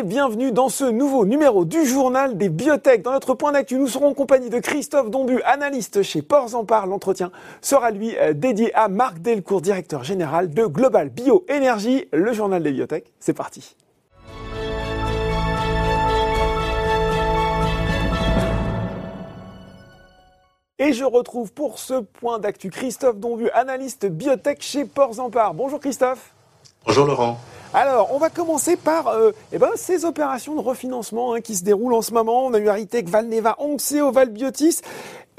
et bienvenue dans ce nouveau numéro du journal des biotech. Dans notre point d'actu, nous serons en compagnie de Christophe Dombu, analyste chez Ports en Par. L'entretien sera lui euh, dédié à Marc Delcourt, directeur général de Global Bioénergie, le journal des biotech. C'est parti. Et je retrouve pour ce point d'actu Christophe Donvu, analyste biotech chez Ports en Par. Bonjour Christophe. Bonjour Laurent. Alors, on va commencer par euh, eh ben, ces opérations de refinancement hein, qui se déroulent en ce moment. On a eu Aritech, Valneva, Onxeo, Valbiotis.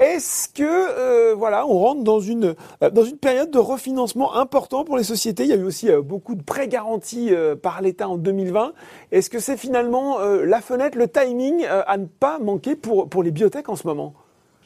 Est-ce que euh, voilà, on rentre dans une euh, dans une période de refinancement important pour les sociétés? Il y a eu aussi beaucoup de prêts garantis par l'État en 2020. Est-ce que c'est finalement la fenêtre, le timing à ne pas manquer pour pour les biotech en ce moment?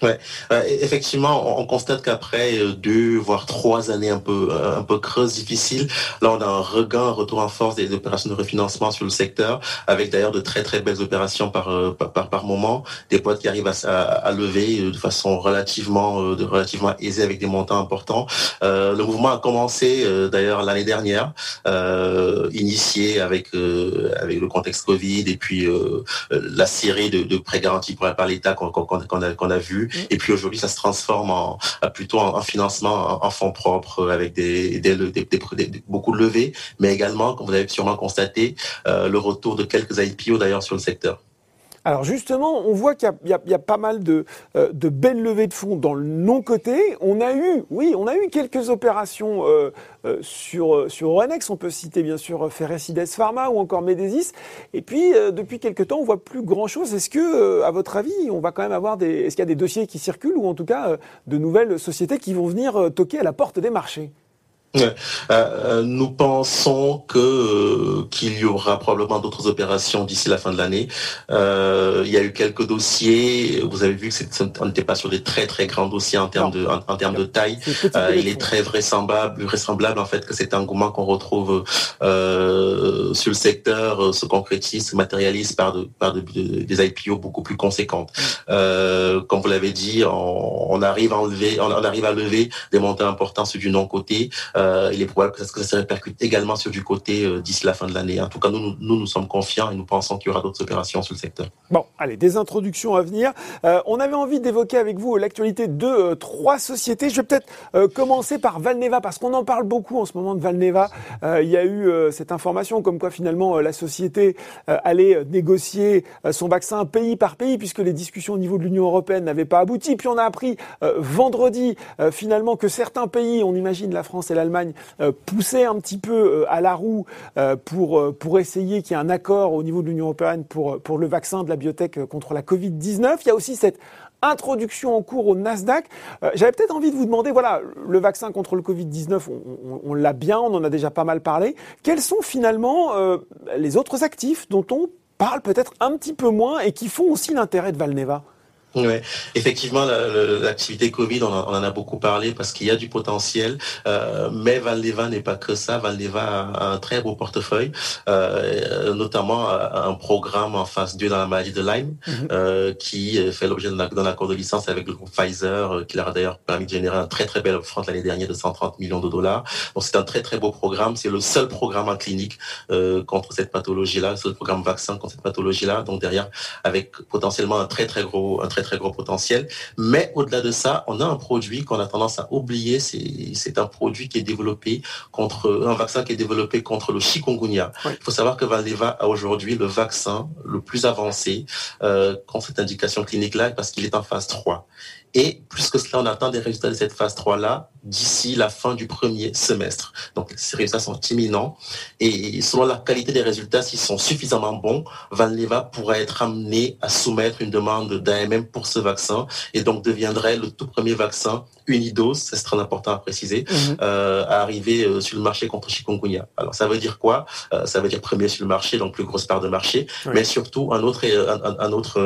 Ouais, euh, effectivement, on, constate qu'après euh, deux voire trois années un peu euh, un peu creuses, difficiles, là on a un regain, un retour en force des opérations de refinancement sur le secteur, avec d'ailleurs de très très belles opérations par par, par moment, des boîtes qui arrivent à, à, lever de façon relativement relativement aisée avec des montants importants. le mouvement a commencé d'ailleurs l'année dernière, initié avec avec le contexte Covid et puis la série de, de prêts garantis par, l'État qu'on qu'on a qu'on a vu Mm. Et puis aujourd'hui, ça se transforme en plutôt en, financement en, fonds propres avec des, beaucoup de levées, mais également, comme vous avez sûrement constaté, euh, le retour de quelques IPO d'ailleurs sur le secteur. Alors justement, on voit qu'il y, a pas mal de, euh, de, belles levées de fonds dans le non-côté. On a eu, oui, on a eu quelques opérations euh, euh, sur, sur. On peut citer bien sûr Ferrecides Pharma ou encore Medesis. Et puis, depuis quelques temps, on voit plus grand-chose. Est-ce que, à votre avis, on va quand même avoir des... Est-ce qu'il y a des dossiers qui circulent ou en tout cas de nouvelles sociétés qui vont venir toquer à la porte des marchés? Euh, euh, nous pensons que euh, qu'il y aura probablement d'autres opérations d'ici la fin de l'année. il y a eu quelques dossiers. Vous avez vu que on n'était pas sur des très très grands dossiers en termes de en, termes de taille. il est très vraisemblable, vraisemblable en fait que cet engouement qu'on retrouve sur le secteur se concrétise, se matérialise par de, par des IPO beaucoup plus conséquentes. comme vous l'avez dit, on, arrive à enlever, on, arrive à lever des montants importants sur du non côté. Euh, il est probable que ça, se répercute également sur du côté euh, d'ici la fin de l'année. En tout cas, nous, nous, nous sommes confiants et nous pensons qu'il y aura d'autres opérations sur le secteur. Bon, allez, des introductions à venir. Euh, on avait envie d'évoquer avec vous l'actualité de trois sociétés. Je vais peut-être commencer par Valneva parce qu'on en parle beaucoup en ce moment de Valneva. il y a eu cette information comme quoi finalement la société allait négocier son vaccin pays par pays puisque les discussions au niveau de l'Union européenne n'avaient pas abouti. Puis on a appris vendredi finalement que certains pays, on imagine la France et l'Allemagne, euh, pousser un petit peu euh, à la roue euh, pour, pour essayer qu'il y ait un accord au niveau de l'Union européenne pour, pour le vaccin de la biotech contre la Covid-19. Il y a aussi cette introduction en cours au Nasdaq. J'avais peut-être envie de vous demander, voilà, le vaccin contre le Covid-19, on, l'a bien, on en a déjà pas mal parlé. Quels sont finalement les autres actifs dont on parle peut-être un petit peu moins et qui font aussi l'intérêt de Valneva? Oui, effectivement, l'activité Covid, on, en a beaucoup parlé parce qu'il y a du potentiel, euh, mais Valneva n'est pas que ça. Valneva a un très beau portefeuille, euh, notamment un programme en phase 2 dans la maladie de Lyme, mhm. euh, qui fait l'objet d'un accord de licence avec le groupe Pfizer, qui leur a d'ailleurs permis de générer un très très bel offre l'année dernière de 130 millions de dollars. Donc c'est un très très beau programme. C'est le seul programme en clinique contre cette pathologie-là, le seul programme vaccin contre cette pathologie-là. Donc derrière, avec potentiellement un très très gros, un très très gros potentiel. Mais au-delà de ça, on a un produit qu'on a tendance à oublier. C'est un produit qui est développé contre, un vaccin qui est développé contre le chikungunya. Il faut savoir que Valneva a aujourd'hui le vaccin le plus avancé euh, contre cette indication clinique-là parce qu'il est en phase 3. Et plus que cela, on attend des résultats de cette phase 3-là d'ici la fin du premier semestre. Donc, ces résultats sont imminents. Et selon la qualité des résultats, s'ils sont suffisamment bons, Valneva pourra être amené à soumettre une demande d'AMM pour ce vaccin et donc deviendrait le tout premier vaccin unidose, c'est très important à préciser, mhm. euh, à arriver euh, sur le marché contre chikungunya. Alors, ça veut dire quoi? Euh, Ça veut dire premier sur le marché, donc plus grosse part de marché, mais surtout un autre, un, autre,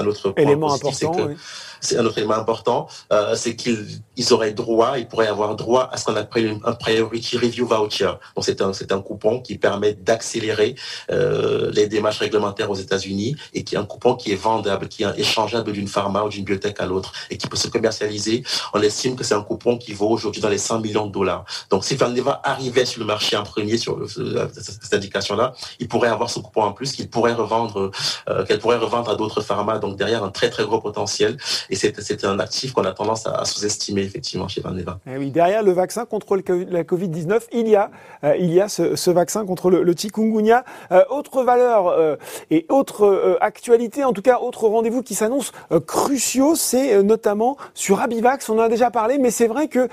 un autre point élément important. Que, c'est un autre élément important, euh, c'est qu'ils auraient droit, ils pourraient avoir droit à ce qu'on appelle un priority review voucher. Donc c'est un c'est un coupon qui permet d'accélérer euh, les démarches réglementaires aux États-Unis et qui est un coupon qui est vendable, qui est échangeable d'une pharma ou d'une biotech à l'autre et qui peut se commercialiser. On estime que c'est un coupon qui vaut aujourd'hui dans les 100 millions de dollars. Donc si Valneva arrivait sur le marché en premier sur cette indication-là, il pourrait avoir ce coupon en plus qu'il pourrait revendre, euh, qu'elle pourrait revendre à d'autres pharma. Donc derrière un très très gros potentiel. Et c'est un actif qu'on a tendance à, sous-estimer effectivement chez Valneva. Et eh oui, derrière le vaccin contre la Covid-19, il y a euh, il y a ce, ce, vaccin contre le, le chikungunya. Euh, autre valeur euh, et autre actualité, en tout cas autre rendez-vous qui s'annonce cruciaux, c'est notamment sur Abivax. On en a déjà parlé, mais c'est vrai que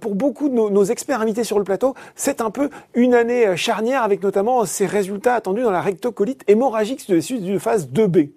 pour beaucoup de nos, nos, experts invités sur le plateau, c'est un peu une année charnière avec notamment ces résultats attendus dans la rectocolite hémorragique de phase 2B.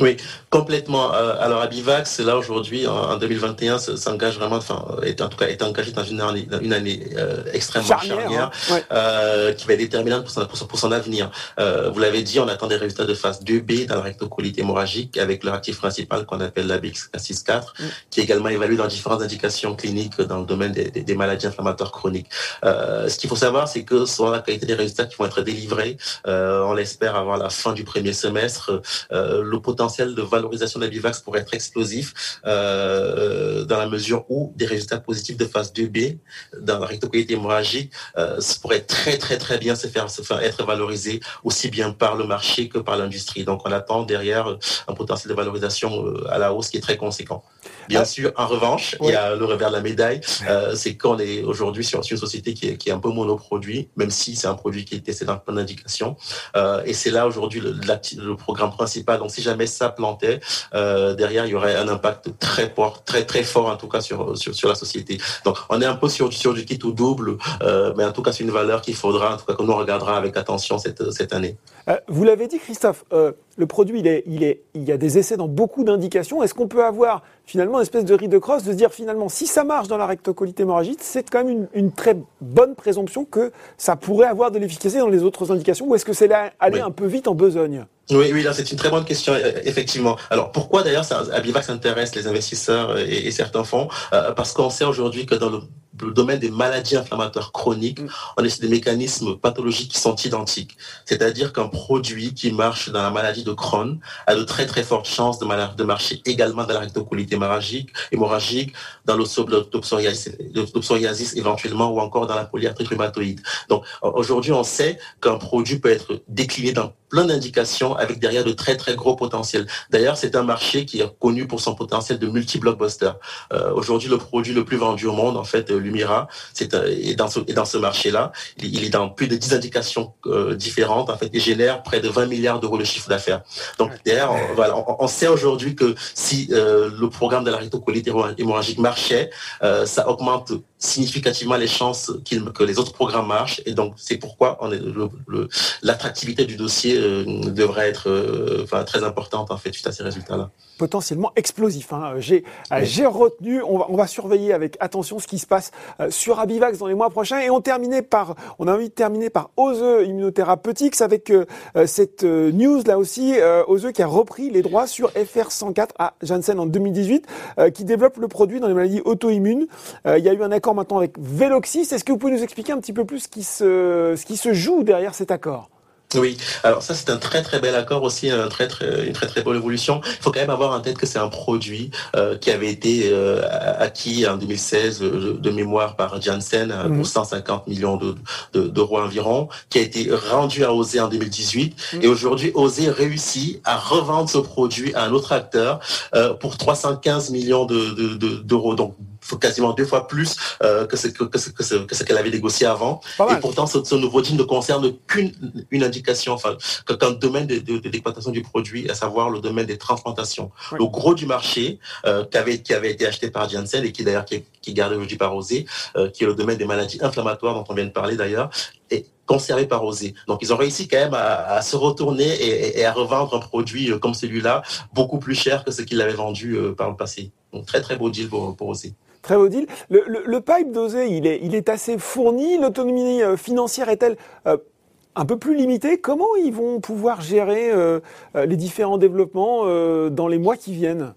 Oui, complètement. Euh, alors Abivax, là aujourd'hui, en, 2021, s'engage vraiment, enfin, est, en tout cas, est engagé dans une année, une année euh, extrêmement charnière, hein. euh, qui va être déterminante pour son, pour son, avenir. Euh, vous l'avez dit, on attend des résultats de phase 2B dans la rectocolite hémorragique avec leur actif principal qu'on appelle la BX4, mm. qui est également évalué dans différentes indications cliniques dans le domaine des, des, maladies inflammatoires chroniques. ce qu'il faut savoir, c'est que selon la qualité des résultats qui vont être délivrés, on l'espère avant la fin du premier semestre, le potentiel de valorisation d'Abivax pourrait être explosif euh, dans la mesure où des résultats positifs de phase 2B dans la rectocolite hémorragique euh, pourraient très très très bien se faire, se faire être valorisés aussi bien par le marché que par l'industrie. Donc on attend derrière un potentiel de valorisation euh, à la hausse qui est très conséquent. Bien sûr, en revanche, il y a le revers de la médaille, euh, c'est qu'on est aujourd'hui sur, une société qui est, qui est un peu monoproduit, même si c'est un produit qui est testé dans plein d'indications. Euh, et c'est là aujourd'hui le, le, programme principal. Donc si jamais ça plantait, euh, derrière il y aurait un impact très fort, très très fort en tout cas sur sur, sur la société. Donc on est un peu sur, sur du kit ou double, euh, mais en tout cas c'est une valeur qu'il faudra, en tout cas que nous regardera avec attention cette cette année. Euh, vous l'avez dit, Christophe. Euh, le produit, il, est, il, est, il y a des essais dans beaucoup d'indications. Est-ce qu'on peut avoir finalement une espèce de riz de crosse de se dire finalement si ça marche dans la rectocolite hémorragique, c'est quand même une, une, très bonne présomption que ça pourrait avoir de l'efficacité dans les autres indications ou est-ce que c'est aller un peu vite en besogne? Oui, oui, là c'est une très bonne question, euh, effectivement. Alors pourquoi d'ailleurs Abivax intéresse les investisseurs et, et certains fonds? Parce qu'on sait aujourd'hui que dans le le domaine des maladies inflammatoires chroniques, mm. on est sur des mécanismes pathologiques qui sont identiques. C'est-à-dire qu'un produit qui marche dans la maladie de Crohn a de très très fortes chances de, de marcher également dans la rectocolite hémorragique, hémorragique dans l'opsoriasis éventuellement ou encore dans la polyarthrite rhumatoïde. Donc aujourd'hui, on sait qu'un produit peut être décliné dans plein d'indications avec derrière de très très gros potentiels. D'ailleurs, c'est un marché qui est connu pour son potentiel de multi-blockbuster. Euh, aujourd'hui, le produit le plus vendu au monde, en fait, Lumira, c'est euh, et dans ce et dans ce marché-là, il, est dans plus de 10 indications euh, différentes, en fait, et génère près de 20 milliards d'euros de chiffre d'affaires. Donc derrière, on, voilà, on, sait aujourd'hui que si euh, le programme de la rectocolite hémorragique marchait, ça augmente significativement les chances que les autres programmes marchent. Et donc, c'est pourquoi l'attractivité du dossier euh, devrait être euh, enfin, très importante, en fait, suite à ces résultats-là. Potentiellement explosif. Hein. J'ai j'ai retenu, on va, on va surveiller avec attention ce qui se passe euh, sur Abivax dans les mois prochains. Et on terminait par, on a envie de terminer par Ose Immunotherapeutics avec cette news là aussi, Ose qui a repris les droits sur FR104 à Janssen en 2018, qui développe le produit dans les maladies auto-immunes. il y a eu un accord maintenant avec Veloxis. Est-ce que vous pouvez nous expliquer un petit peu plus ce qui se, ce qui se joue derrière cet accord? Oui, alors ça c'est un très très bel accord aussi, un très, très, une très très bonne évolution. Il faut quand même avoir en tête que c'est un produit euh, qui avait été euh, acquis en 2016 euh, de mémoire par Janssen mmh. pour 150 millions d'euros de, de, environ, qui a été rendu à Osé en 2018 mmh. et aujourd'hui Osé réussit à revendre ce produit à un autre acteur pour 315 millions d'euros. Donc faut quasiment deux fois plus euh, que ce que, que ce, que ce, qu'elle avait négocié avant. Et pourtant, ce, nouveau deal ne concerne qu'une une indication, enfin, qu'un domaine d'exploitation de, de, du produit, à savoir le domaine des transplantations. Le gros du marché euh, qui, avait, qui avait été acheté par Janssen et qui d'ailleurs qui, qui est gardé aujourd'hui par Osé, euh, qui est le domaine des maladies inflammatoires dont on vient de parler d'ailleurs, conservé par Osé. Donc ils ont réussi quand même à, se retourner et, à revendre un produit euh, comme celui-là beaucoup plus cher que ce qu'il avait vendu euh, par le passé. Donc très très beau deal pour, pour. Très beau deal. Le, pipe dosé, il est, il est assez fourni. L'autonomie euh, financière est-elle un peu plus limitée? Comment ils vont pouvoir gérer les différents développements dans les mois qui viennent?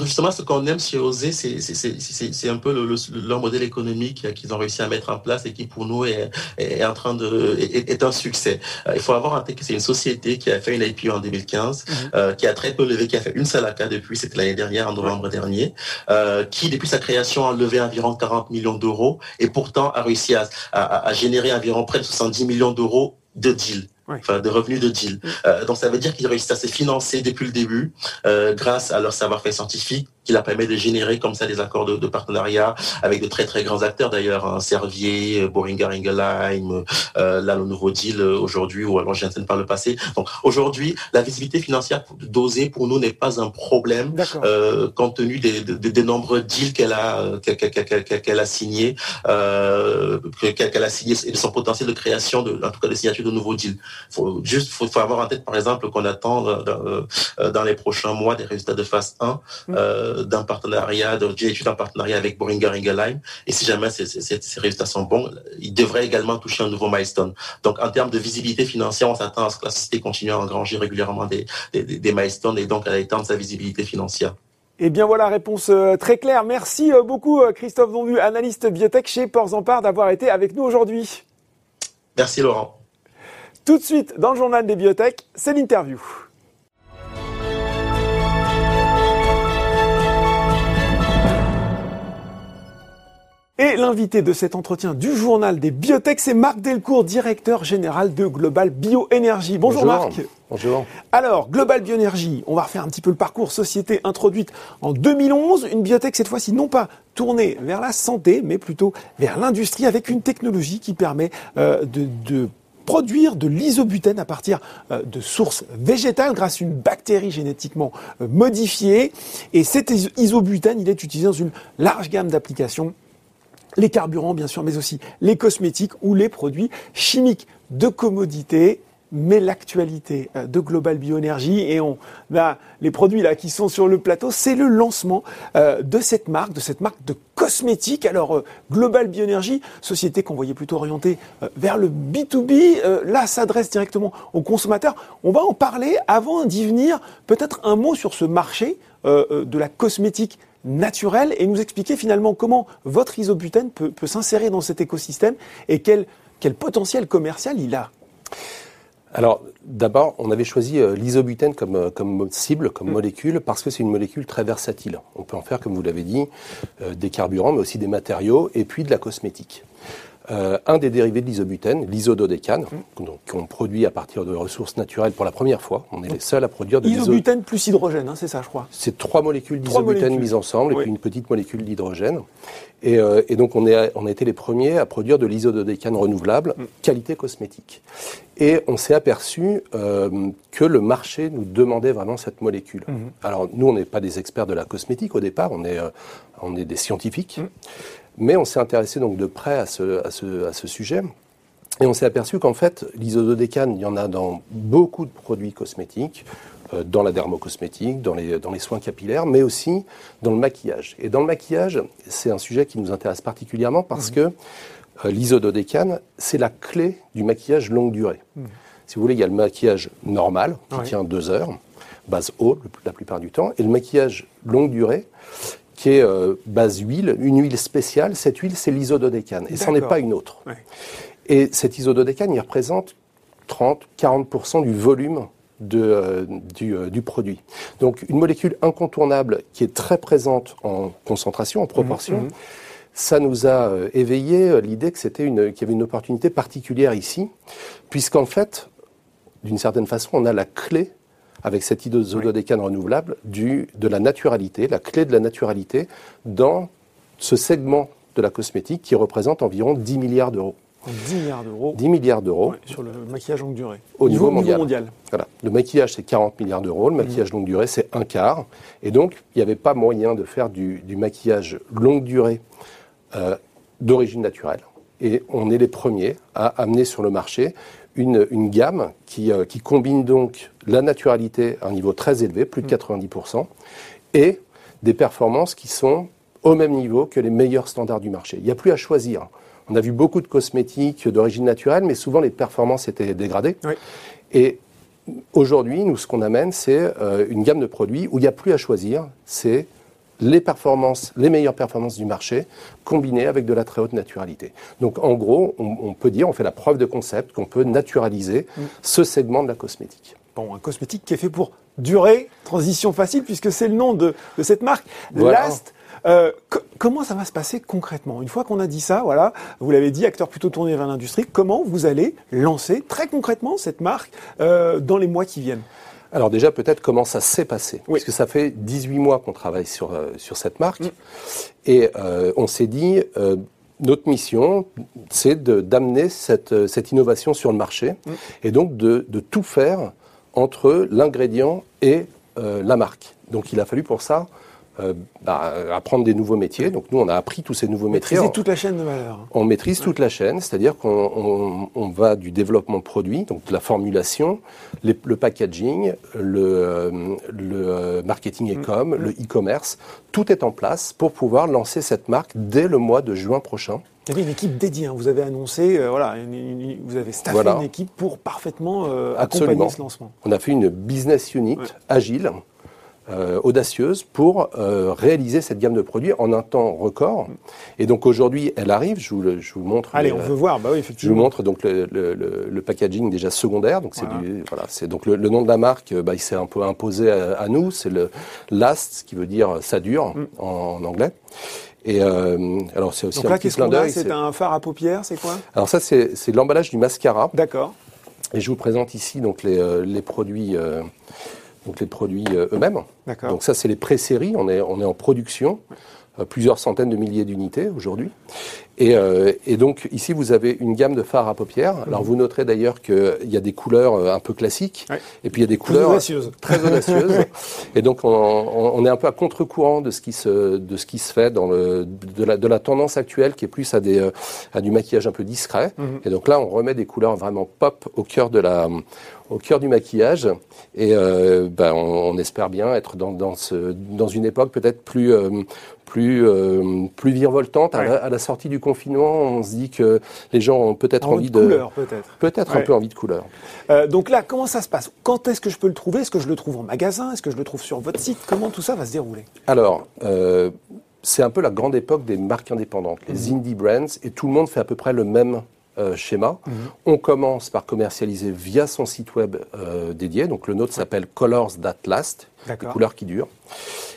Justement, ce qu'on aime chez Osé, c'est un peu le, leur modèle économique qu'ils ont réussi à mettre en place et qui, pour nous, est, est en train de est, un succès. Euh, il faut avoir en tête que c'est une société qui a fait une IPO en 2015, mm-hmm. euh, qui a très peu levé, qui a fait une seule ACA depuis, c'était l'année dernière, en novembre dernier, euh, qui, depuis sa création, a levé environ 40 millions d'euros et pourtant a réussi à, à, à générer environ près de 70 millions d'euros de deals enfin de revenus de deal. Mm. Euh, donc ça veut dire qu'ils réussissent à se financer depuis le début euh, grâce à leur savoir-faire scientifique qui leur permet de générer comme ça des accords de, de partenariat avec de très très grands acteurs d'ailleurs, hein, Servier, Boehringer Ingelheim, euh, là le nouveau deal euh, aujourd'hui ou alors Jensen par le passé. Donc aujourd'hui, la visibilité financière dosée pour nous n'est pas un problème euh, compte tenu des, des, des nombreux deals qu'elle a euh, qu'elle a signé euh, qu'elle a signé et de son potentiel de création de en tout cas de signature de nouveaux deals faut juste faut, faut avoir en tête par exemple qu'on attend euh, euh, dans les prochains mois des résultats de phase 1 mm. euh, d'un partenariat d'une étude en partenariat avec Boehringer Ingelheim et si jamais ces, ces, ces, résultats sont bons ils devraient également toucher un nouveau milestone donc en termes de visibilité financière on s'attend à ce que la société continue à engranger régulièrement des, des, des milestones et donc à étendre sa visibilité financière eh bien voilà, réponse très claire. Merci beaucoup Christophe Dondu, analyste biotech chez Ports d'avoir été avec nous aujourd'hui. Merci Laurent. Tout de suite, dans le journal des biotech, c'est l'interview. Et l'invité de cet entretien du journal des biotech, c'est Marc Delcourt, directeur général de Global Bioénergie. Bonjour, Marc. Bonjour. Alors, Global Bioénergie, on va refaire un petit peu le parcours. Société introduite en 2011, une biotech cette fois-ci non pas tournée vers la santé, mais plutôt vers l'industrie avec une technologie qui permet euh, de, de produire de l'isobutène à partir euh, de sources végétales grâce à une bactérie génétiquement euh, modifiée. Et cet isobutène, il est utilisé dans une large gamme d'applications les carburants bien sûr, mais aussi les cosmétiques ou les produits chimiques de commodité mais l'actualité euh, de Global Bioénergie et on a les produits là qui sont sur le plateau, c'est le lancement euh, de cette marque, de cette marque de cosmétiques. Alors euh, Global Bioénergie, société qu'on voyait plutôt orientée vers le B2B, là s'adresse directement aux consommateurs. On va en parler avant d'y venir. Peut-être un mot sur ce marché de la cosmétique naturelle et nous expliquer finalement comment votre isobutène peut, peut s'insérer dans cet écosystème et quel, quel potentiel commercial il a. Alors, d'abord, on avait choisi euh, l'isobutène comme, euh, comme cible, comme mm. molécule, parce que c'est une molécule très versatile. On peut en faire, comme vous l'avez dit, euh, des carburants, mais aussi des matériaux, et puis de la cosmétique. Euh, un des dérivés de l'isobutène, l'isododécane, mmh. qu'on produit à partir de ressources naturelles pour la première fois. On est les seuls à produire de l'isobutène plus hydrogène, hein, c'est ça, je crois. C'est trois molécules d'isobutène mises ensemble et puis une petite molécule d'hydrogène. Et, euh, et, donc on, est, on a été les premiers à produire de l'isododécane renouvelable, mmh. qualité cosmétique. Et on s'est aperçu euh, que le marché nous demandait vraiment cette molécule. Mmh. Alors nous, on n'est pas des experts de la cosmétique au départ, on est, euh, on est des scientifiques. Mais on s'est intéressé donc de près à ce, à ce, à ce sujet. Et on s'est aperçu qu'en fait, l'isododécane, il y en a dans beaucoup de produits cosmétiques, euh, dans la dermocosmétique, dans les, dans les soins capillaires, mais aussi dans le maquillage. Et dans le maquillage, c'est un sujet qui nous intéresse particulièrement parce mmh. que euh, l'isododécane, c'est la clé du maquillage longue durée. Mmh. Si vous voulez, il y a le maquillage normal, qui tient deux heures, base eau la plupart du temps, et le maquillage longue durée, qui est euh, base huile, une huile spéciale. Cette huile, c'est l'isododécane, et ce n'est pas une autre. Et cet isododécane, il représente 30-40% du volume de, euh, du, euh, du, produit. Donc une molécule incontournable qui est très présente en concentration, en proportion. Mhm, mhm. Ça nous a éveillé l'idée que c'était une, qu'il y avait une opportunité particulière ici, puisqu'en fait, d'une certaine façon, on a la clé avec cette isododécane renouvelable du, de la naturalité, la clé de la naturalité dans ce segment de la cosmétique qui représente environ 10 milliards d'euros. 10 milliards d'euros. 10 milliards d'euros. sur le maquillage longue durée. Au niveau, mondial. Voilà. Le maquillage, c'est 40 milliards d'euros. Le maquillage longue durée, c'est un quart. Et donc, il n'y avait pas moyen de faire du, du maquillage longue durée euh, d'origine naturelle. Et on est les premiers à amener sur le marché une, une gamme qui, euh, qui, combine donc la naturalité à un niveau très élevé, plus de 90%, mm. et des performances qui sont au même niveau que les meilleurs standards du marché. Il n'y a plus à choisir. On a vu beaucoup de cosmétiques d'origine naturelle, mais souvent les performances étaient dégradées. Oui. Et aujourd'hui, nous, ce qu'on amène, c'est une gamme de produits où il n'y a plus à choisir. C'est les performances, les meilleures performances du marché, combinées avec de la très haute naturalité. Donc en gros, on, peut dire, on fait la preuve de concept qu'on peut naturaliser mm. ce segment de la cosmétique. Bon, un cosmétique qui est fait pour durer, transition facile, puisque c'est le nom de, cette marque. Last, euh, comment ça va se passer concrètement? Une fois qu'on a dit ça, voilà, vous l'avez dit, acteur plutôt tourné vers l'industrie, comment vous allez lancer très concrètement cette marque euh, dans les mois qui viennent? Alors déjà, peut-être comment ça s'est passé. Parce que ça fait 18 mois qu'on travaille sur, euh, sur cette marque. Mm. Et euh, on s'est dit, euh, notre mission, c'est d'amener cette, cette, innovation sur le marché. Mm. Et donc de, de, tout faire entre l'ingrédient et la marque. Donc il a fallu pour ça euh, bah, apprendre des nouveaux métiers. Donc nous, on a appris tous ces nouveaux métiers. Maîtriser toute la chaîne de valeur. On maîtrise toute la chaîne, c'est-à-dire qu'on on, va du développement de produits, donc de la formulation, le packaging, le, euh, le euh, marketing et com, mm. le e-commerce. Tout est en place pour pouvoir lancer cette marque dès le mois de juin prochain. Il y avait une équipe dédiée. Hein. Vous avez annoncé, voilà, vous avez staffé une équipe pour parfaitement accompagner ce lancement. On a fait une business unit agile euh, audacieuse pour euh, réaliser cette gamme de produits en un temps record. Et donc aujourd'hui, elle arrive. Je vous, je vous montre. Allez, on veut voir. Bah oui, effectivement. Je vous montre donc le, le, le, packaging déjà secondaire. Donc c'est voilà, c'est donc le, nom de la marque. Bah, il s'est un peu imposé à, nous. C'est le last, qui veut dire ça dure mm. en, anglais. Et euh, alors c'est aussi donc là, qu'est-ce qu'on a C'est un phare à paupières, c'est quoi? Alors ça, c'est l'emballage du mascara. D'accord. Et je vous présente ici donc les, euh, les produits donc les produits euh, eux-mêmes. Donc ça, c'est les pré-séries. On est, on est en production, euh, plusieurs centaines de milliers d'unités aujourd'hui. Et, euh, et, donc ici, vous avez une gamme de fards à paupières. Alors vous noterez d'ailleurs qu'il y a des couleurs un peu classiques, et puis il y a des couleurs très audacieuses. et donc on, on, est un peu à contre-courant de ce qui se de ce qui se fait dans le de la, de la tendance actuelle, qui est plus à des à du maquillage un peu discret. Mhm. Et donc là, on remet des couleurs vraiment pop au cœur de la au cœur du maquillage. Et euh, ben, on, espère bien être dans, dans, ce, dans une époque peut-être plus, euh, plus, euh, plus virevoltante. À, la, sortie du confinement, on se dit que les gens ont peut-être envie de... Couleur, peut-être. Peut-être un peu envie de couleur. donc là, comment ça se passe? Quand est-ce que je peux le trouver? Est-ce que je le trouve en magasin? Est-ce que je le trouve sur votre site? Comment tout ça va se dérouler? Alors, c'est un peu la grande époque des marques indépendantes, les mmh. indie brands, et tout le monde fait à peu près le même euh, schéma. Mhm. On commence par commercialiser via son site web euh, dédié. Donc le nôtre s'appelle Colors That Last, les couleurs qui durent.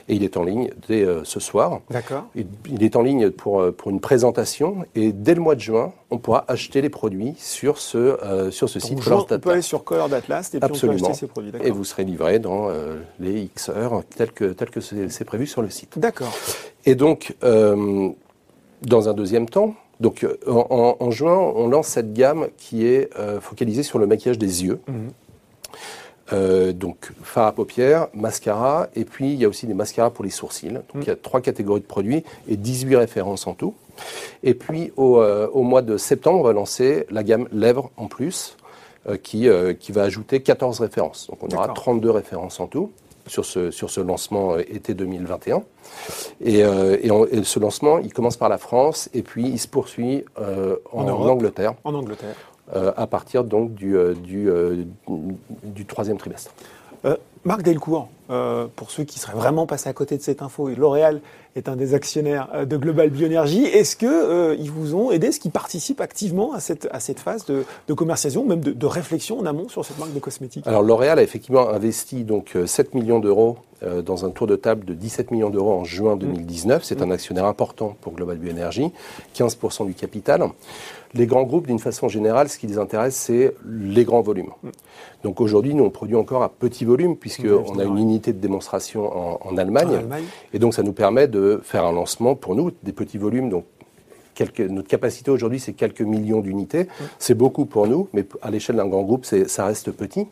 Et il est en ligne dès euh, ce soir. D'accord. Il, est en ligne pour, pour une présentation. Et dès le mois de juin, on pourra acheter les produits sur ce, sur ce site. Colors on peut aller sur Colors That Last et puis on peut acheter ces produits. Et vous serez livré dans les X heures tel que, tel que c'est prévu sur le site. D'accord. Et donc, dans un deuxième temps, donc euh, en, juin, on lance cette gamme qui est euh, focalisée sur le maquillage des yeux. Mhm. Euh, donc fard à paupières, mascara, et puis il y a aussi des mascaras pour les sourcils. Donc mhm. il y a trois catégories de produits et 18 références en tout. Et puis au, mois de septembre, on va lancer la gamme lèvres en plus, qui, qui va ajouter 14 références. Donc on aura 32 références en tout sur ce, sur ce lancement euh, été 2021. Et, euh, et, ce lancement, il commence par la France et puis il se poursuit euh, en, Angleterre. En Angleterre. à partir donc du, du, du troisième trimestre. Marc Delcourt, pour ceux qui seraient vraiment passés à côté de cette info, L'Oréal est un des actionnaires de Global Bioénergie. Est-ce que ils vous ont aidé? Est-ce qu'ils participent activement à cette, à cette phase de, de commercialisation, même de, de, réflexion en amont sur cette marque de cosmétiques? Alors L'Oréal a effectivement investi donc 7 millions d'euros dans un tour de table de 17 millions d'euros en juin 2019. C'est un actionnaire important pour Global Bioénergie, 15% du capital. Les grands groupes, d'une façon générale, ce qui les intéresse, c'est les grands volumes. Donc aujourd'hui, nous, on produit encore à petit volume, puisqu'on a une unité de démonstration en, Allemagne, Et donc, ça nous permet de faire un lancement, pour nous, des petits volumes. Donc, notre capacité aujourd'hui, c'est quelques millions d'unités. C'est beaucoup pour nous, mais à l'échelle d'un grand groupe, ça reste petit.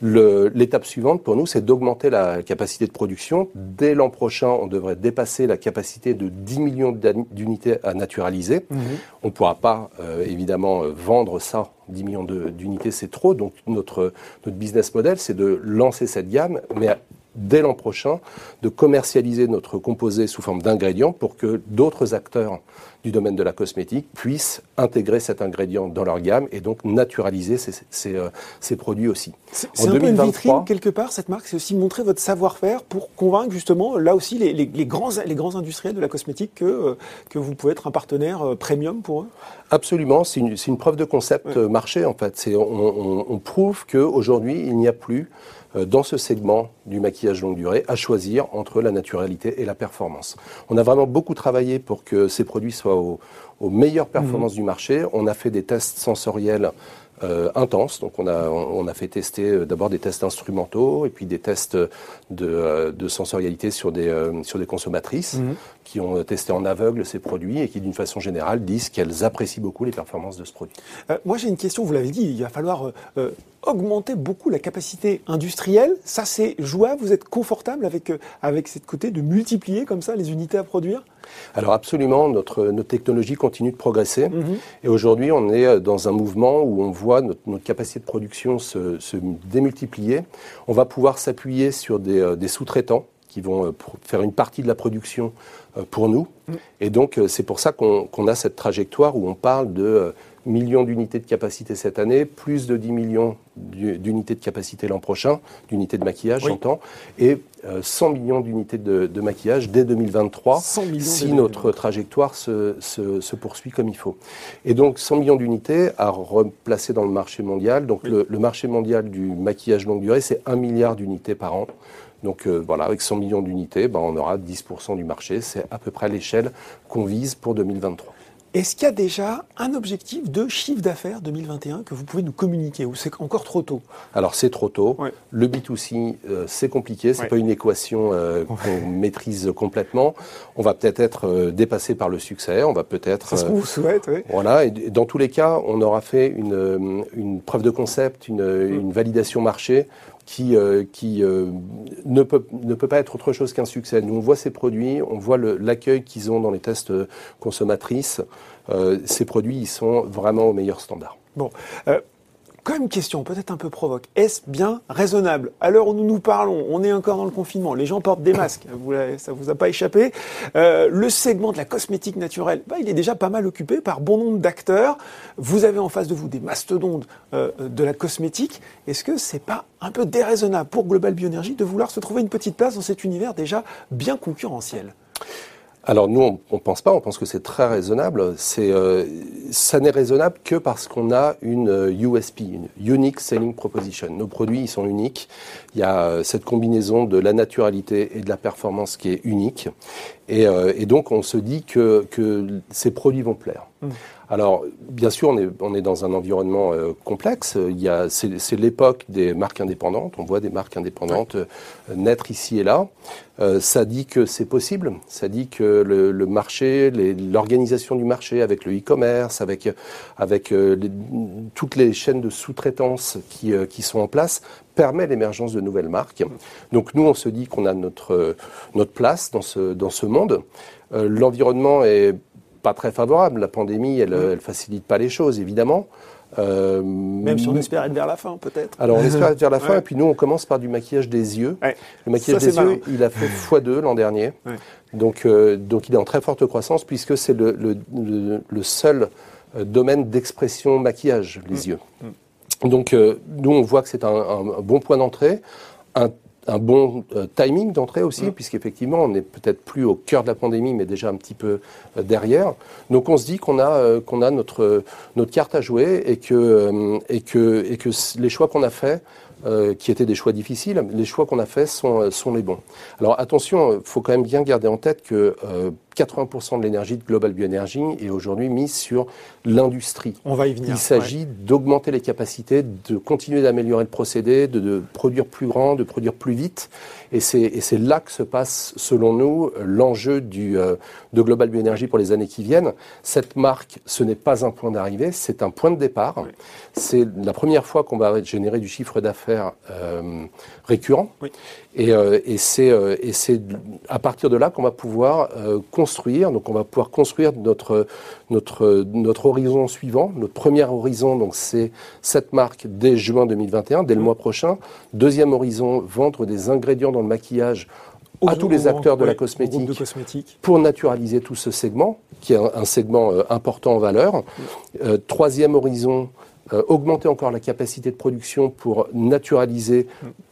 L'étape suivante pour nous, c'est d'augmenter la capacité de production. Dès l'an prochain, on devrait dépasser la capacité de 10 millions d'unités à naturaliser. Mhm. On ne pourra pas, euh, évidemment, euh, vendre ça. 10 millions d'unités, c'est trop. Donc notre, notre business model, c'est de lancer cette gamme, mais dès l'an prochain, de commercialiser notre composé sous forme d'ingrédients pour que d'autres acteurs du domaine de la cosmétique puissent intégrer cet ingrédient dans leur gamme et donc naturaliser ces, ces, euh, produits aussi. C'est un peu une vitrine quelque part, cette marque, c'est aussi montrer votre savoir-faire pour convaincre justement là aussi les, les, grands, les grands industriels de la cosmétique que, euh, que vous pouvez être un partenaire euh, premium pour eux? Absolument, c'est une, une, preuve de concept marché en fait. On, on, on prouve qu'aujourd'hui il n'y a plus euh, dans ce segment du maquillage longue durée à choisir entre la naturalité et la performance. On a vraiment beaucoup travaillé pour que ces produits soient aux, meilleures performances mmh. du marché. On a fait des tests sensoriels euh, intenses. Donc on a, on a fait tester euh, d'abord des tests instrumentaux et puis des tests de, euh, de sensorialité sur des, sur des consommatrices mmh. qui ont testé en aveugle ces produits et qui d'une façon générale disent qu'elles apprécient beaucoup les performances de ce produit. moi j'ai une question, vous l'avez dit, il va falloir augmenter beaucoup la capacité industrielle. Ça, c'est jouable Vous êtes confortable avec, avec cette côté de multiplier comme ça les unités à produire? Alors absolument, notre, notre technologie continue de progresser. Mhm. Et aujourd'hui, on est euh, dans un mouvement où on voit notre, capacité de production se, se, démultiplier. On va pouvoir s'appuyer sur des, euh, des sous-traitants qui vont faire une partie de la production pour nous. Mhm. Et donc, c'est pour ça qu'on a cette trajectoire où on parle de millions d'unités de capacité cette année, plus de 10 millions d'unités de capacité l'an prochain, d'unités de maquillage, j'entends, et 100 euh, millions d'unités de, maquillage dès 2023, si notre trajectoire se, se, poursuit comme il faut. Et donc 100 millions d'unités à replacer dans le marché mondial. Donc le, marché mondial du maquillage longue durée, c'est 1 milliard d'unités par an. Donc euh, voilà, avec 100 millions d'unités, ben, on aura 10% du marché. C'est à peu près l'échelle qu'on vise pour 2023. Est-ce qu'il y a déjà un objectif de chiffre d'affaires 2021 que vous pouvez nous communiquer ou c'est encore trop tôt? Alors c'est trop tôt. Le B2C, euh, c'est compliqué, c'est pas une équation euh, qu'on maîtrise complètement. On va peut-être être, euh, dépassé par le succès, on va peut-être... C'est ce qu'on vous souhaite, oui. Voilà, et dans tous les cas, on aura fait une, une preuve de concept, une, mm. une validation marché qui, qui ne, peut, ne peut pas être autre chose qu'un succès. Nous, on voit ces produits, on voit l'accueil qu'ils ont dans les tests consommatrices. Euh, ces produits ils sont vraiment au meilleur standard. Bon. Quand même question, peut-être un peu provoque. Est-ce bien raisonnable? À l'heure où nous nous parlons, on est encore dans le confinement, les gens portent des masques, ça vous a pas échappé. Euh, le segment de la cosmétique naturelle, bah, il est déjà pas mal occupé par bon nombre d'acteurs. Vous avez en face de vous des mastodontes euh, de la cosmétique. Est-ce que c'est pas un peu déraisonnable pour Global Bioénergie de vouloir se trouver une petite place dans cet univers déjà bien concurrentiel? Alors nous, on ne pense pas, on pense que c'est très raisonnable. C'est, euh, ça n'est raisonnable que parce qu'on a une USP, euh, une Unique Selling Proposition. Nos produits, ils sont uniques. Il y a euh, cette combinaison de la naturalité et de la performance qui est unique. Et, et donc, on se dit que, que ces produits vont plaire. Mmh. Alors, bien sûr, on est, on est dans un environnement euh, complexe. Il y a, c'est, l'époque des marques indépendantes. On voit des marques indépendantes euh, naître ici et là. Euh, ça dit que c'est possible. Ça dit que le, le marché, l'organisation du marché avec le e-commerce, avec, avec toutes les chaînes de sous-traitance qui, qui sont en place, permet l'émergence de nouvelles marques. Donc nous, on se dit qu'on a notre, notre place dans ce, dans ce monde. l'environnement est pas très favorable. La pandémie, elle, ne facilite pas les choses, évidemment. Euh, Même si on espère être vers la fin, peut-être. Alors, on espère être vers la fin, et puis nous, on commence par du maquillage des yeux. Le maquillage des yeux, il a fait x2 l'an dernier. Donc, euh, donc, il est en très forte croissance, puisque c'est le, le, le, seul euh, domaine d'expression maquillage, les mm. yeux. Mm. Donc, nous, on voit que c'est un, un, bon point d'entrée, un un bon euh, timing d'entrée aussi, mmh. puisqu'effectivement, on n'est peut-être plus au cœur de la pandémie, mais déjà un petit peu euh, derrière. Donc, on se dit qu'on a, euh, qu'on a notre, notre carte à jouer et que, et que, et que les choix qu'on a faits, qui étaient des choix difficiles, les choix qu'on a faits sont, sont les bons. Alors, attention, il faut quand même bien garder en tête que 80% de l'énergie de Global Bioenergy est aujourd'hui mise sur l'industrie. On va y venir. Il s'agit d'augmenter les capacités, de continuer d'améliorer le procédé, de, de, produire plus grand, de produire plus vite. Et c'est là que se passe, selon nous, l'enjeu euh, de Global Bioenergy pour les années qui viennent. Cette marque, ce n'est pas un point d'arrivée, c'est un point de départ. C'est la première fois qu'on va générer du chiffre d'affaires euh, récurrent. Oui. Et, euh, et c'est à partir de là qu'on va pouvoir construire. Donc on va pouvoir construire notre, notre, notre horizon suivant. Notre premier horizon, donc c'est cette marque dès juin 2021, dès le mois prochain. Deuxième horizon, vendre des ingrédients dans le maquillage à tous les acteurs de la cosmétique, pour naturaliser tout ce segment, qui est un, segment euh, important en valeur. Euh, troisième horizon, euh, augmenter encore la capacité de production pour naturaliser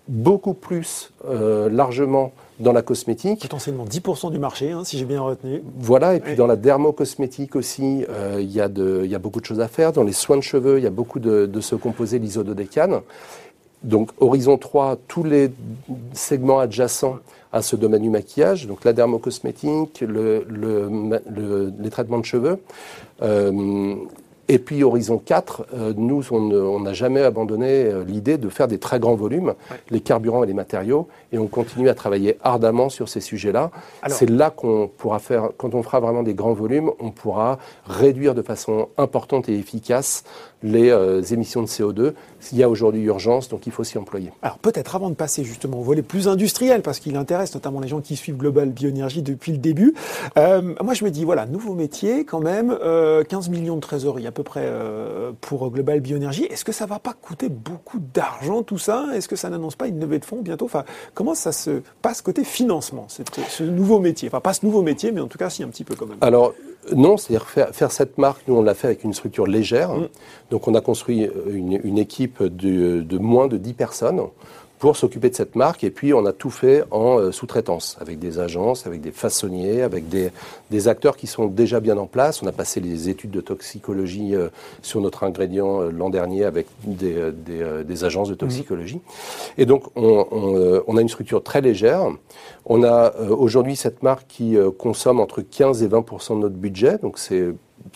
beaucoup plus largement dans la cosmétique. Potentiellement 10% du marché, hein, si j'ai bien retenu. Voilà, et puis dans la dermocosmétique aussi, il y, y, a beaucoup de choses à faire. Dans les soins de cheveux, il y a beaucoup de, de ce composé l'isododécane. Donc Horizon 3, tous les segments adjacents à ce domaine du maquillage, donc la dermocosmétique, le, le, les traitements de cheveux. Euh, et puis Horizon 4, euh, nous, on n'a jamais abandonné euh, l'idée de faire des très grands volumes, les carburants et les matériaux, et on continue à travailler ardemment sur ces sujets-là. C'est là qu'on pourra faire, quand on fera vraiment des grands volumes, on pourra réduire de façon importante et efficace les euh, émissions de CO2. Il y a aujourd'hui urgence, donc il faut s'y employer. Alors peut-être avant de passer justement au volet plus industriel, parce qu'il intéresse notamment les gens qui suivent Global Bioénergie depuis le début, euh, moi je me dis, voilà, nouveau métier quand même, 15 euh, millions de trésorerie à peu près pour Global Bioénergie. Est-ce que ça va pas coûter beaucoup d'argent tout ça? Est-ce que ça n'annonce pas une levée de fonds bientôt? Enfin, Comment ça se passe côté financement, ce nouveau métier? Enfin pas ce nouveau métier, mais en tout cas si un petit peu quand même. Alors non, c'est-à-dire faire, cette marque, nous on l'a fait avec une structure légère. Mm. Donc on a construit une, équipe de, de, moins de 10 personnes pour s'occuper de cette marque. Et puis, on a tout fait en euh, sous-traitance, avec des agences, avec des façonniers, avec des, des, acteurs qui sont déjà bien en place. On a passé les études de toxicologie euh, sur notre ingrédient euh, l'an dernier avec des, des, des, agences de toxicologie. Et donc, on, on, on, a une structure très légère. On a aujourd'hui cette marque qui consomme entre 15 et 20% de notre budget. Donc, c'est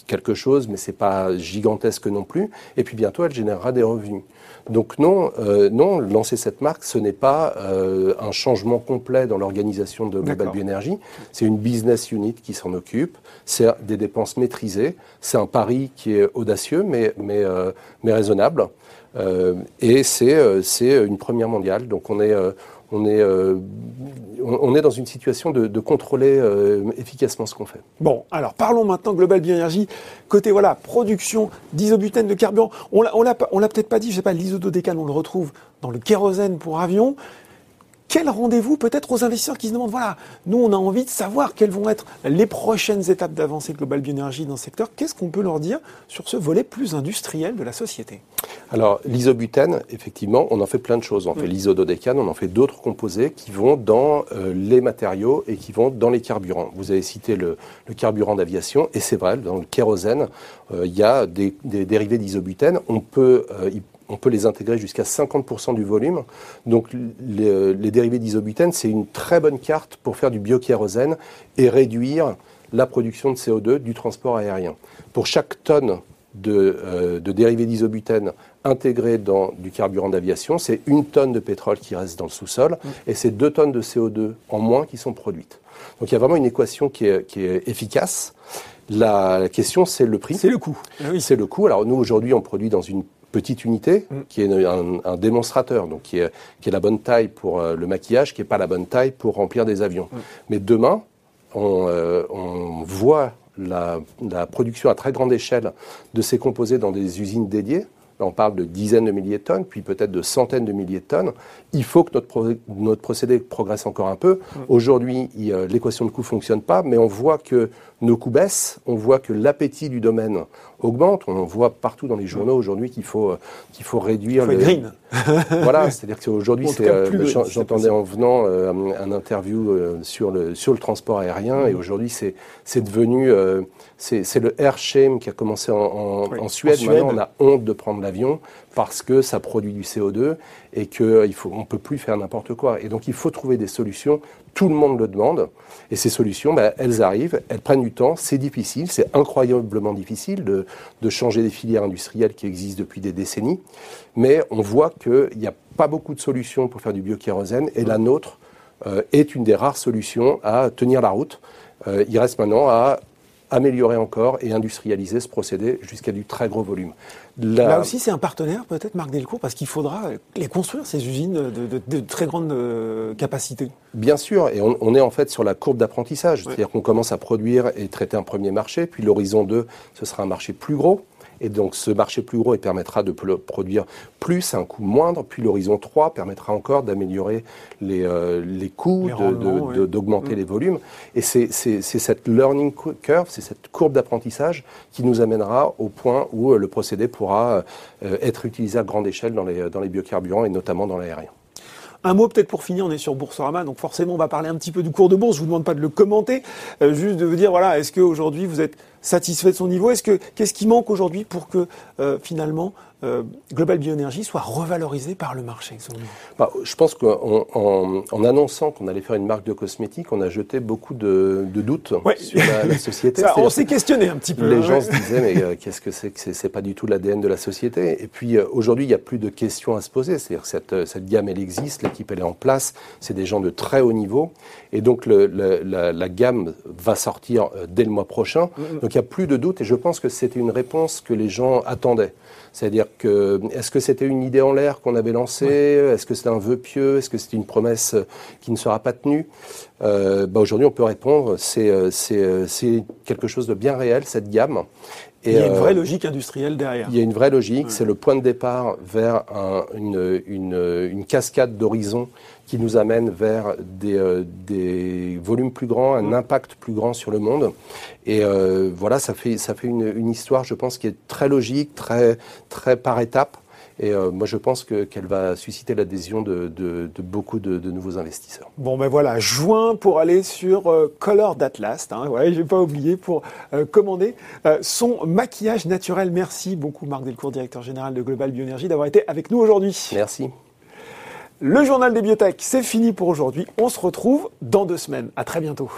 quelque chose, mais c'est pas gigantesque non plus. Et puis bientôt, elle générera des revenus. Donc non, euh, non, lancer cette marque, ce n'est pas euh, un changement complet dans l'organisation de Global Bioénergie. C'est une business unit qui s'en occupe. C'est des dépenses maîtrisées. C'est un pari qui est audacieux, mais mais euh, mais raisonnable. et c'est c'est une première mondiale. Donc on est on est, euh, on est dans une situation de, contrôler euh, efficacement ce qu'on fait. Bon, alors parlons maintenant Global Bioénergie. Côté voilà, production d'isobutène de carburant. On l'a, peut-être pas dit, je sais pas, l'isododécane, on le retrouve dans le kérosène pour avion quel rendez-vous peut-être aux investisseurs qui se demandent, voilà, nous on a envie de savoir quelles vont être les prochaines étapes d'avancée de Global Bioénergie dans ce secteur. Qu'est-ce qu'on peut leur dire sur ce volet plus industriel de la société? Alors l'isobutène, effectivement, on en fait plein de choses. On fait l'isododécane, on en fait d'autres composés qui vont dans euh, les matériaux et qui vont dans les carburants. Vous avez cité le, carburant d'aviation, et c'est vrai, dans le kérosène, euh, il y a des, dérivés d'isobutène. On peut, euh, on peut les intégrer jusqu'à 50% du volume. Donc les, dérivés d'isobutène, c'est une très bonne carte pour faire du biokérosène et réduire la production de CO2 du transport aérien. Pour chaque tonne de, euh, dérivés d'isobutène intégrés dans du carburant d'aviation, c'est une tonne de pétrole qui reste dans le sous-sol mmh. et c'est deux tonnes de CO2 en moins qui sont produites. Donc il y a vraiment une équation qui est, efficace. La, question, c'est le prix. C'est le coût. Oui. C'est le coût. Alors nous, aujourd'hui, on produit dans une petite unité mm. qui est un, démonstrateur, donc qui est, qui est, la bonne taille pour euh, le maquillage, qui n'est pas la bonne taille pour remplir des avions. Mm. Mais demain, on, euh, on voit la, la, production à très grande échelle de ces composés dans des usines dédiées. on parle de dizaines de milliers de tonnes, puis peut-être de centaines de milliers de tonnes. Il faut que notre, notre procédé progresse encore un peu. Aujourd'hui, l'équation de coût fonctionne pas, mais on voit que nos coûts baissent, on voit que l'appétit du domaine augmente. On voit partout dans les journaux aujourd'hui qu'il faut, euh, qu'il faut réduire. Il faut green. voilà, c'est-à-dire qu'aujourd'hui, euh, j'entendais en venant euh, un interview sur, le, sur le transport aérien, et mm. aujourd'hui, c'est, c'est devenu. c'est, le air shame qui a commencé en, en, Suède. Maintenant, on a honte de prendre l'avion parce que ça produit du CO2 et qu'on ne peut plus faire n'importe quoi. Et donc, il faut trouver des solutions tout le monde le demande. Et ces solutions, bah, elles arrivent, elles prennent du temps, c'est difficile, c'est incroyablement difficile de, de, changer des filières industrielles qui existent depuis des décennies. Mais on voit qu'il n'y a pas beaucoup de solutions pour faire du biokérosène et la nôtre euh, est une des rares solutions à tenir la route. Euh, il reste maintenant à améliorer encore et industrialiser ce procédé jusqu'à du très gros volume. Là aussi, c'est un partenaire, peut-être, Marc Delcourt, parce qu'il faudra les construire, ces usines de, très grande euh, capacité. Bien sûr, et on, est en fait sur la courbe d'apprentissage. C'est-à-dire qu'on commence à produire et traiter un premier marché, puis l'horizon 2, ce sera un marché plus gros. Et donc ce marché plus gros il permettra de produire plus à un coût moindre. Puis l'horizon 3 permettra encore d'améliorer les, euh, les coûts, d'augmenter mm. les volumes. Et c'est cette learning curve, c'est cette courbe d'apprentissage qui nous amènera au point où euh, le procédé pourra euh, être utilisé à grande échelle dans les, dans les biocarburants et notamment dans l'aérien. Un mot peut-être pour finir, on est sur Boursorama, donc forcément on va parler un petit peu du cours de bourse. Je vous demande pas de le commenter, juste de vous dire voilà, est-ce qu'aujourd'hui vous êtes satisfait de son niveau Est-ce que qu'est-ce qui manque aujourd'hui pour que euh, finalement euh, Global Bioénergie soit revalorisé par le marché bah, Je pense qu'en en, annonçant qu'on allait faire une marque de cosmétiques, on a jeté beaucoup de, doutes sur la, société. on s'est questionné un petit peu. Les hein, gens se disaient mais euh, qu'est-ce que c'est que c'est pas du tout l'ADN de la société. Et puis aujourd'hui il n'y a plus de questions à se poser. C'est-à-dire cette, cette gamme elle existe, l'équipe elle est en place, c'est des gens de très haut niveau et donc le, la, la, gamme va sortir dès le mois prochain. Mm, mm. Donc il n'y a plus de doute et je pense que c'était une réponse que les gens attendaient. C'est-à-dire que est-ce que c'était une idée en l'air qu'on avait lancée? Est-ce que c'était un vœu pieux? Est-ce que c'était une promesse qui ne sera pas tenue? Euh, bah Aujourd'hui, on peut répondre c'est euh, euh, c'est quelque chose de bien réel cette gamme. Et il y a une vraie logique industrielle derrière. Il y a une vraie logique. C'est le point de départ vers une, une, une cascade d'horizons qui nous amène vers des, euh, des, volumes plus grands, un mm. impact plus grand sur le monde. Et euh, voilà, ça fait, ça fait une, une, histoire, je pense, qui est très logique, très, très par étapes. Et euh, moi, je pense qu'elle va susciter l'adhésion de, de, de, beaucoup de, de, nouveaux investisseurs. Bon, ben voilà, juin pour aller sur euh, Color d'Atlas. Hein, ouais, j'ai pas oublié pour euh, commander son maquillage naturel. Merci beaucoup, Marc Delcourt, directeur général de Global Bioénergie, d'avoir été avec nous aujourd'hui. Merci. Le journal des biotech, c'est fini pour aujourd'hui. On se retrouve dans deux semaines. À très bientôt.